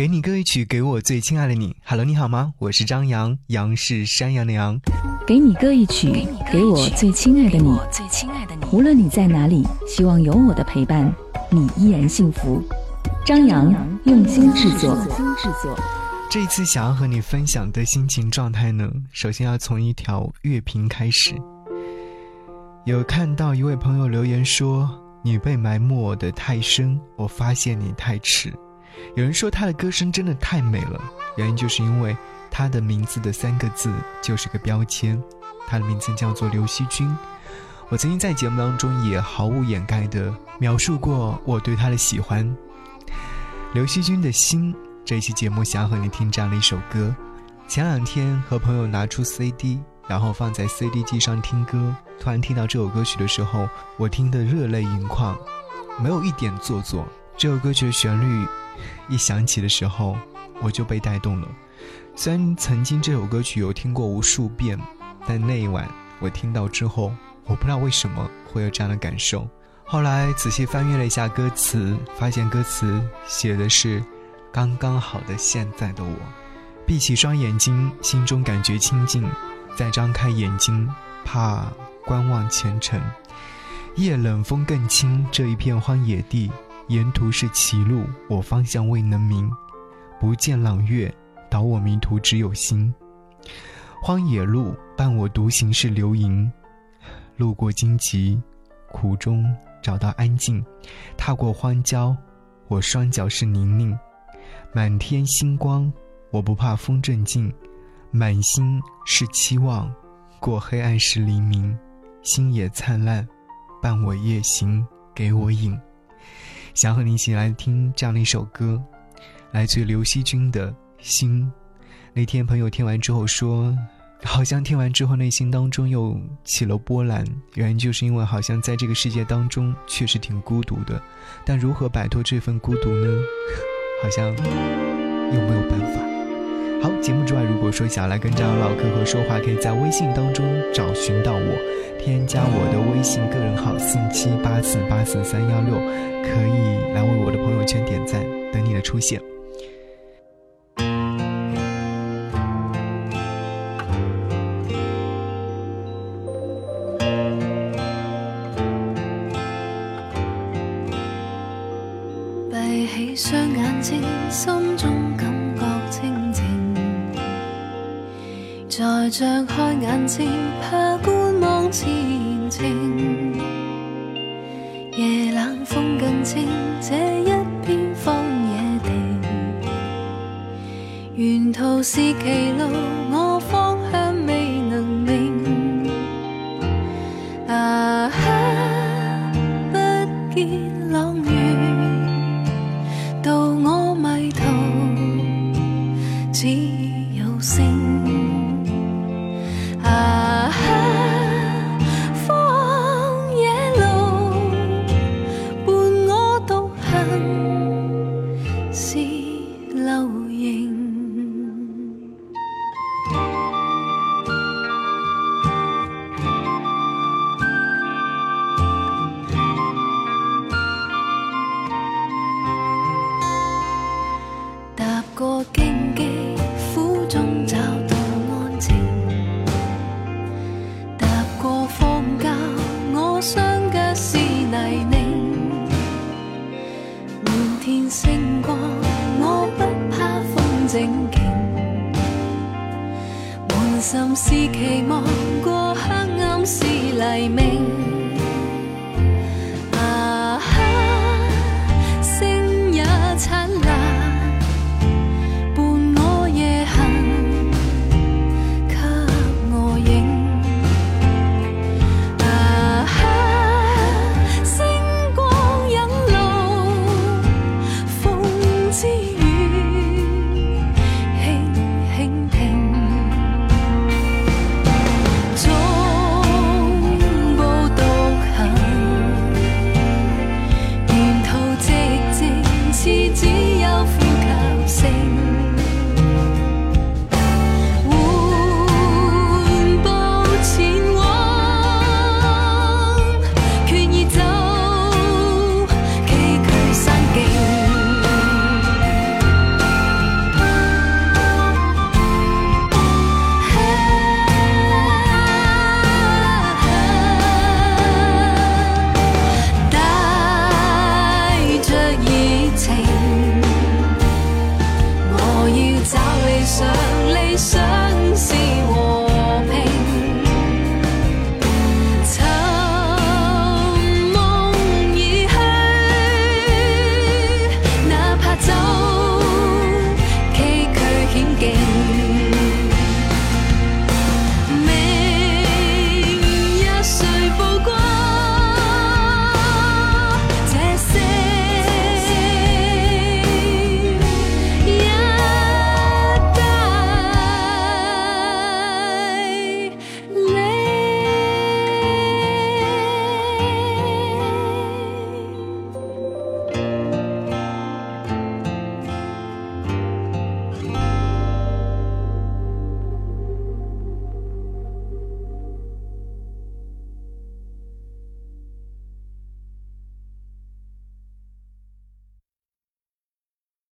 给你歌一曲，给我最亲爱的你。Hello，你好吗？我是张扬，杨是山羊的羊。给你歌一曲，给我最亲爱的你。无论你在哪里，希望有我的陪伴，你依然幸福。张扬用心制作。这一次想要和你分享的心情状态呢，首先要从一条乐评开始。有看到一位朋友留言说：“你被埋没的太深，我发现你太迟。”有人说他的歌声真的太美了，原因就是因为他的名字的三个字就是个标签，他的名字叫做刘惜君。我曾经在节目当中也毫无掩盖地描述过我对他的喜欢。刘惜君的心，这期节目想要和你听这样的一首歌。前两天和朋友拿出 CD，然后放在 CD 机上听歌，突然听到这首歌曲的时候，我听得热泪盈眶，没有一点做作。这首歌曲的旋律。一响起的时候，我就被带动了。虽然曾经这首歌曲有听过无数遍，但那一晚我听到之后，我不知道为什么会有这样的感受。后来仔细翻阅了一下歌词，发现歌词写的是“刚刚好的现在的我”。闭起双眼睛，心中感觉清静；再张开眼睛，怕观望前程。夜冷风更轻，这一片荒野地。沿途是歧路，我方向未能明，不见朗月，导我迷途只有星。荒野路伴我独行是流萤，路过荆棘，苦中找到安静。踏过荒郊，我双脚是泥泞。满天星光，我不怕风阵劲，满心是期望，过黑暗是黎明。星野灿烂，伴我夜行，给我影。想和你一起来听这样的一首歌，来自刘惜君的心。那天朋友听完之后说，好像听完之后内心当中又起了波澜。原因就是因为好像在这个世界当中确实挺孤独的，但如何摆脱这份孤独呢？好像又没有办法。好，节目之外，如果说想要来跟张老客和说话，可以在微信当中找寻到我，添加我的微信个人号四七八四八四三幺六，可以来为我的朋友圈点赞，等你的出现。闭起双眼睛，心中感在张开眼睛，怕观望前程。夜冷风更清，这一片荒野地，沿途是歧路，我胜过我不怕风正劲满心是期望